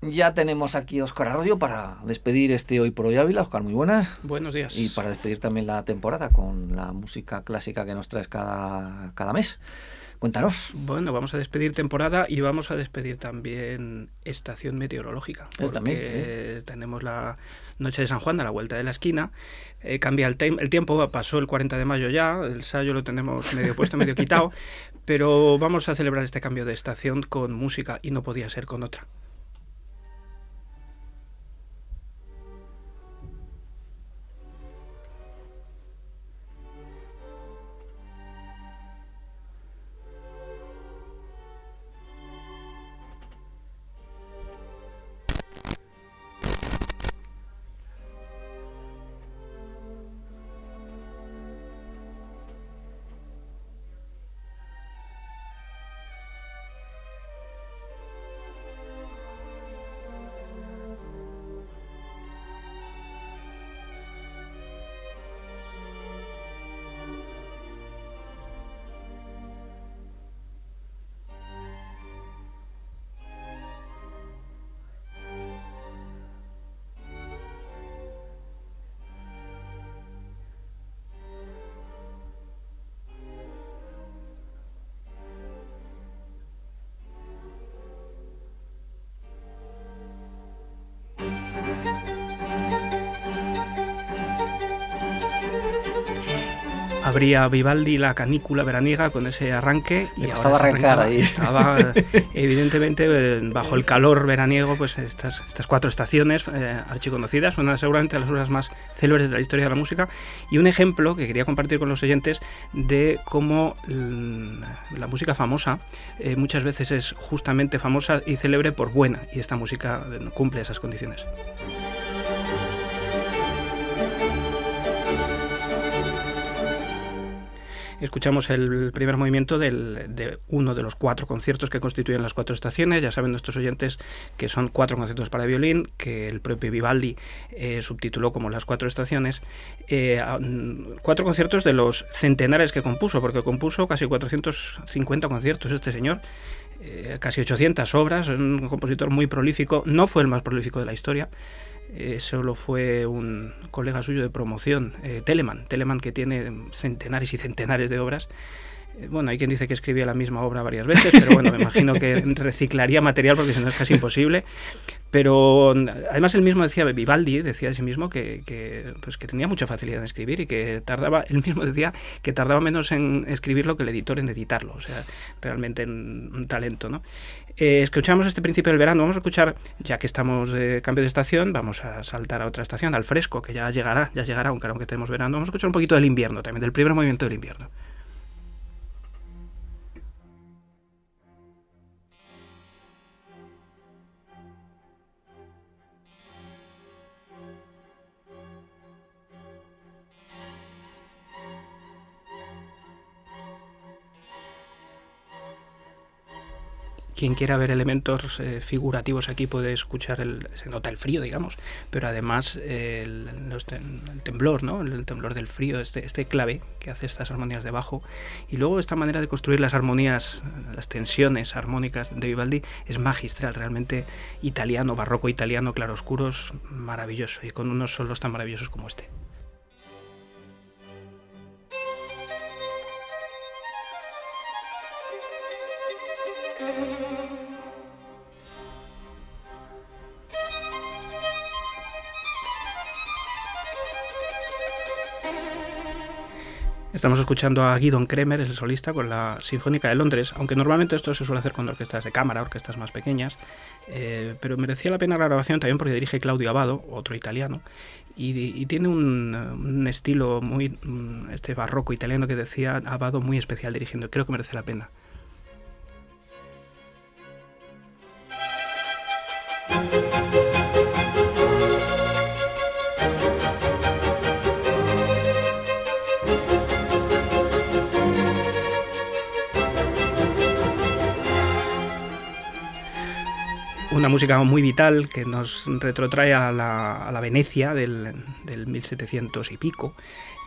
Ya tenemos aquí a Oscar Arroyo para despedir este Hoy por Hoy Ávila. Oscar, muy buenas. Buenos días. Y para despedir también la temporada con la música clásica que nos traes cada, cada mes. Cuéntanos. Bueno, vamos a despedir temporada y vamos a despedir también estación meteorológica. Pues Porque también, ¿eh? tenemos la noche de San Juan a la vuelta de la esquina. Eh, cambia el, el tiempo, pasó el 40 de mayo ya, el sayo lo tenemos medio puesto, medio quitado, pero vamos a celebrar este cambio de estación con música y no podía ser con otra. Abría Vivaldi la canícula veraniega con ese arranque y se arrancar ahí. Estaba evidentemente eh, bajo el calor veraniego, pues estas, estas cuatro estaciones eh, archiconocidas, una seguramente de las obras más célebres de la historia de la música y un ejemplo que quería compartir con los oyentes de cómo mm, la música famosa eh, muchas veces es justamente famosa y célebre por buena y esta música eh, cumple esas condiciones. Escuchamos el primer movimiento del- de uno de los cuatro conciertos que constituyen las cuatro estaciones. Ya saben nuestros oyentes que son cuatro conciertos para violín, que el propio Vivaldi eh, subtituló como las cuatro estaciones. Eh, mm, cuatro conciertos de los centenares que compuso, porque compuso casi 450 conciertos este señor. eh, casi 800 obras, un compositor muy prolífico, no fue el más prolífico de la historia, eh, solo fue un colega suyo de promoción, eh, Telemann, Telemann que tiene centenares y centenares de obras. Eh, Bueno, hay quien dice que escribía la misma obra varias veces, pero bueno, me imagino que reciclaría material porque si no es casi imposible. Pero además él mismo decía, Vivaldi decía de sí mismo que, pues, que tenía mucha facilidad en escribir y que tardaba, él mismo decía que tardaba menos en escribirlo que el editor en editarlo. O sea, realmente un, un talento, ¿no? Eh, escuchamos este principio del verano, vamos a escuchar, ya que estamos de cambio de estación, vamos a saltar a otra estación, al fresco, que ya llegará, ya llegará, aunque aunque tenemos verano. Vamos a escuchar un poquito del invierno también, del primer movimiento del invierno. Quien quiera ver elementos eh, figurativos aquí puede escuchar el, se nota el frío, digamos, pero además el, el temblor, ¿no? El, temblor del frío, este, este clave que hace estas armonías de bajo y luego esta manera de construir las armonías, las tensiones armónicas de Vivaldi es magistral, realmente italiano, barroco italiano, claroscuros, maravilloso y con unos solos tan maravillosos como este. Estamos escuchando a Guidon Kremer, el solista, con la Sinfónica de Londres, aunque normalmente esto se suele hacer con orquestas de cámara, orquestas más pequeñas, eh, pero merecía la pena la grabación también porque dirige Claudio Abado, otro italiano, y, y tiene un, estilo muy, este barroco italiano que decía Abado muy especial dirigiendo, creo que merece la pena. Una música muy vital que nos retrotrae a la, a la Venecia del, del 1700 y pico.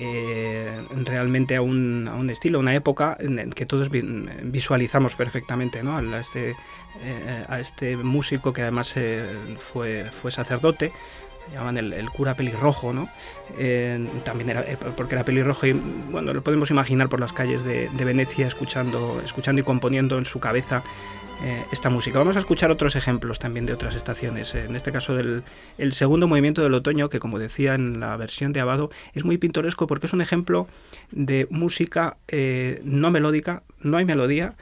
Eh, realmente a un, a un, estilo, una época en que todos visualizamos perfectamente ¿no? a, este, eh, a este músico que además eh, fue, fue sacerdote, llaman el, el, cura pelirrojo, ¿no? Eh, también era porque era pelirrojo y bueno, lo podemos imaginar por las calles de, de Venecia escuchando, escuchando y componiendo en su cabeza eh, esta música. Vamos a escuchar otros ejemplos también de otras estaciones. En este caso del el segundo movimiento del otoño, que como decía en la versión de Abado, es muy pintoresco porque es un ejemplo de música eh, no melódica, no hay melodía,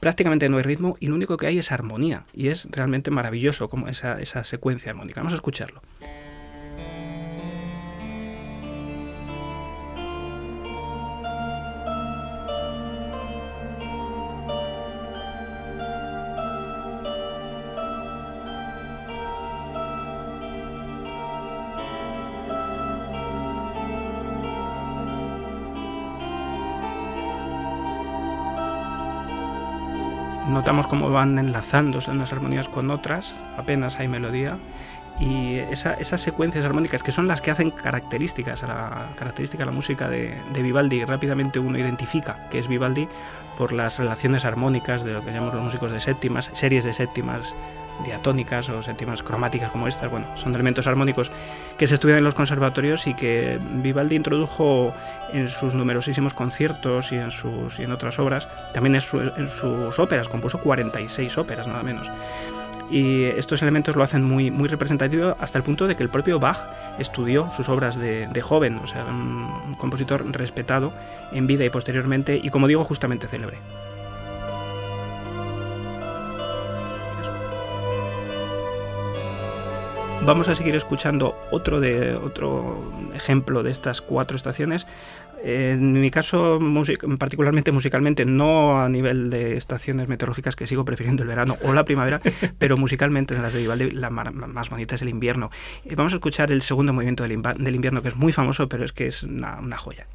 prácticamente no hay ritmo y lo único que hay es armonía. Y es realmente maravilloso como esa, esa secuencia armónica. Vamos a escucharlo. Notamos cómo van enlazándose unas armonías con otras, apenas hay melodía, y esa, esas secuencias armónicas que son las que hacen características a la, característica a la música de, de, Vivaldi, rápidamente uno identifica que es Vivaldi por las relaciones armónicas de lo que llamamos los músicos de séptimas, series de séptimas diatónicas o séptimas cromáticas como estas, bueno, son elementos armónicos que se estudian en los conservatorios y que Vivaldi introdujo en sus numerosísimos conciertos y en, sus, y en otras obras, también en, su, en sus óperas, compuso 46 óperas nada menos. Y estos elementos lo hacen muy, muy representativo hasta el punto de que el propio Bach estudió sus obras de, de joven, o sea, un compositor respetado en vida y posteriormente, y como digo, justamente célebre. Vamos a seguir escuchando otro, de, otro ejemplo de estas cuatro estaciones. En mi caso, music particularmente musicalmente, no a nivel de estaciones meteorológicas, que sigo prefiriendo el verano o la primavera, pero musicalmente en las de Vivaldi la más bonita es el invierno. Vamos a escuchar el segundo movimiento del, del invierno, que es muy famoso, pero es que es una, una joya.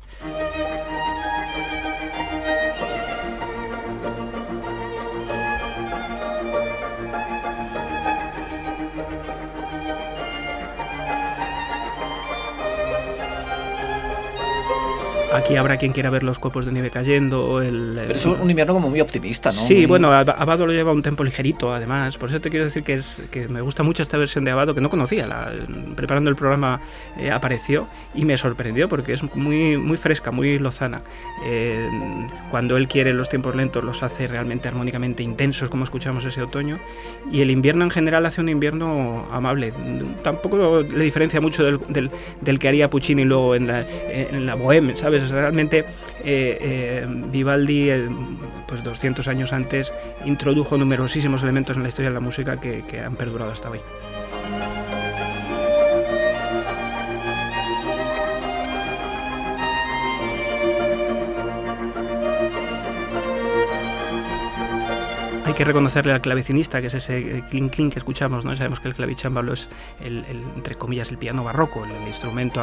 Aquí habrá quien quiera ver los copos de nieve cayendo. El, Pero es un invierno como muy optimista, ¿no? Sí, muy... bueno, Abado lo lleva un tempo ligerito, además. Por eso te quiero decir que, es, que me gusta mucho esta versión de Abado, que no conocía. La, preparando el programa eh, apareció y me sorprendió porque es muy, muy fresca, muy lozana. Eh, cuando él quiere los tiempos lentos, los hace realmente armónicamente intensos, como escuchamos ese otoño. Y el invierno en general hace un invierno amable. Tampoco le diferencia mucho del, del, del que haría Puccini luego en la, en la Bohème, ¿sabes? Realmente eh, eh, Vivaldi, pues 200 años antes, introdujo numerosísimos elementos en la historia de la música que han perdurado hasta hoy. Hay que reconocerle al clavecinista, que es ese clink clink que escuchamos, ¿no? Sabemos que el clavicémbalo es, el, entre comillas, el piano barroco, el, el instrumento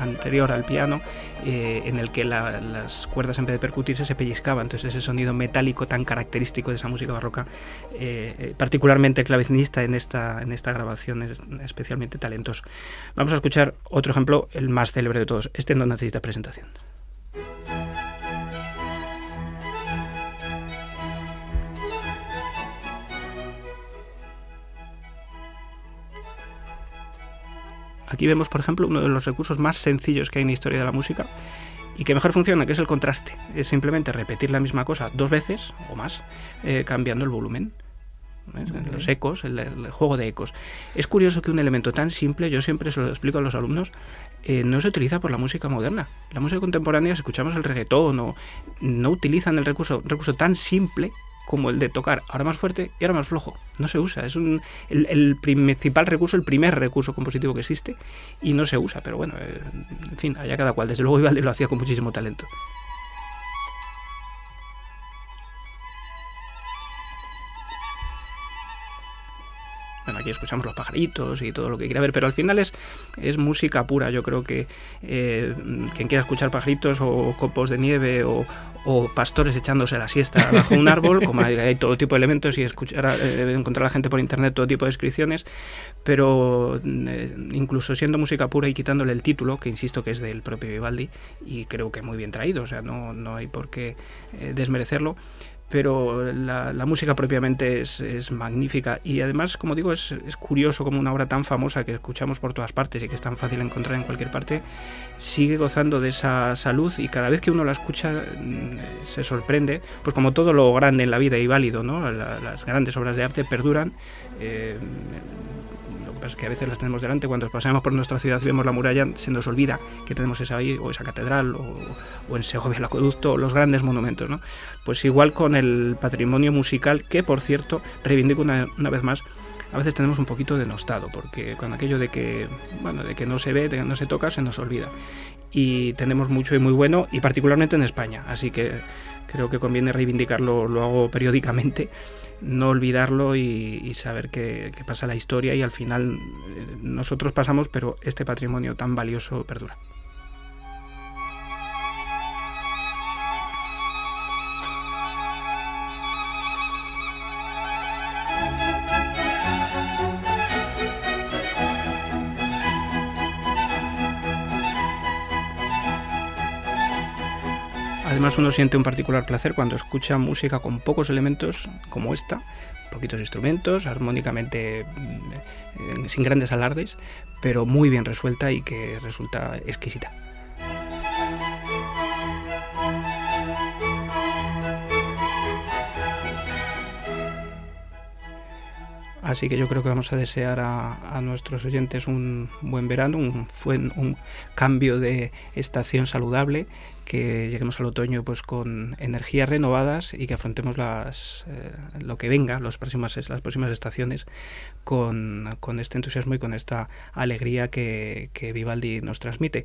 anterior al piano, eh, en el que la, las cuerdas en vez de percutirse se pellizcaban. Entonces ese sonido metálico tan característico de esa música barroca, eh, particularmente el clavecinista en esta, en esta grabación es especialmente talentoso. Vamos a escuchar otro ejemplo, el más célebre de todos. Este no necesita presentación. Aquí vemos, por ejemplo, uno de los recursos más sencillos que hay en la historia de la música y que mejor funciona, que es el contraste. Es simplemente repetir la misma cosa dos veces o más, eh, cambiando el volumen. ¿ves? Los ecos, el, el, juego de ecos. Es curioso que un elemento tan simple, yo siempre se lo explico a los alumnos, eh, no se utiliza por la música moderna. La música contemporánea, si escuchamos el reggaetón, no, no utilizan el recurso, un recurso tan simple como el de tocar ahora más fuerte y ahora más flojo. No se usa. Es un, el, principal recurso, el primer recurso compositivo que existe y no se usa. Pero bueno, eh, en fin, allá cada cual. Desde luego Vivaldi lo hacía con muchísimo talento. Bueno, aquí escuchamos los pajaritos y todo lo que quiera ver, pero al final es, es música pura. Yo creo que eh, quien quiera escuchar pajaritos o copos de nieve o, pastores echándose la siesta bajo un árbol, como hay, todo tipo de elementos y escuchar, eh, encontrar a la gente por internet todo tipo de descripciones, pero eh, incluso siendo música pura y quitándole el título, que insisto que es del propio Vivaldi, y creo que muy bien traído, o sea, no, no hay por qué desmerecerlo pero la, música propiamente es, magnífica y además, como digo, es, curioso como una obra tan famosa que escuchamos por todas partes y que es tan fácil encontrar en cualquier parte, sigue gozando de esa salud y cada vez que uno la escucha mm, se sorprende, pues como todo lo grande en la vida y válido, ¿no? las grandes obras de arte perduran. Eh, es que a veces las tenemos delante, cuando pasamos por nuestra ciudad y vemos la muralla, se nos olvida que tenemos esa ahí, o esa catedral, o, en Segovia el acueducto, los grandes monumentos, ¿no? Pues igual con el patrimonio musical, que por cierto, reivindico una, vez más, a veces tenemos un poquito denostado, porque con aquello de que, bueno, de que no se ve, de que no se toca, se nos olvida. Y tenemos mucho y muy bueno, y particularmente en España, así que creo que conviene reivindicarlo, lo hago periódicamente no olvidarlo y, saber que, pasa la historia y al final eh, nosotros pasamos, pero este patrimonio tan valioso perdura. Además uno siente un particular placer cuando escucha música con pocos elementos como esta, poquitos instrumentos, armónicamente mm, sin grandes alardes, pero muy bien resuelta y que resulta exquisita. Así que yo creo que vamos a desear a, nuestros oyentes un buen verano, un, un cambio de estación saludable, que lleguemos al otoño pues con energías renovadas y que afrontemos las, eh, lo que venga, los próximas, las próximas estaciones, con, este entusiasmo y con esta alegría que, Vivaldi nos transmite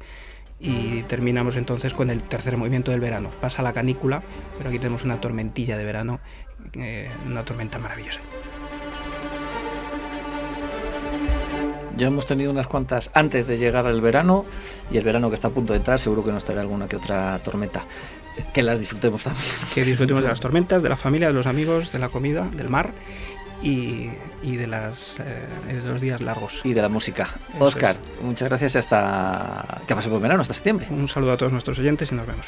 y terminamos entonces con el tercer movimiento del verano. Pasa la canícula, pero aquí tenemos una tormentilla de verano, eh, una tormenta maravillosa. Ya hemos tenido unas cuantas antes de llegar el verano y el verano que está a punto de entrar seguro que nos traerá alguna que otra tormenta. Que las disfrutemos también. Que disfrutemos de las tormentas, de la familia, de los amigos, de la comida, del mar y, de, las, eh, de los días largos. Y de la música. Oscar, muchas gracias y hasta que pase por verano, hasta septiembre. Un saludo a todos nuestros oyentes y nos vemos.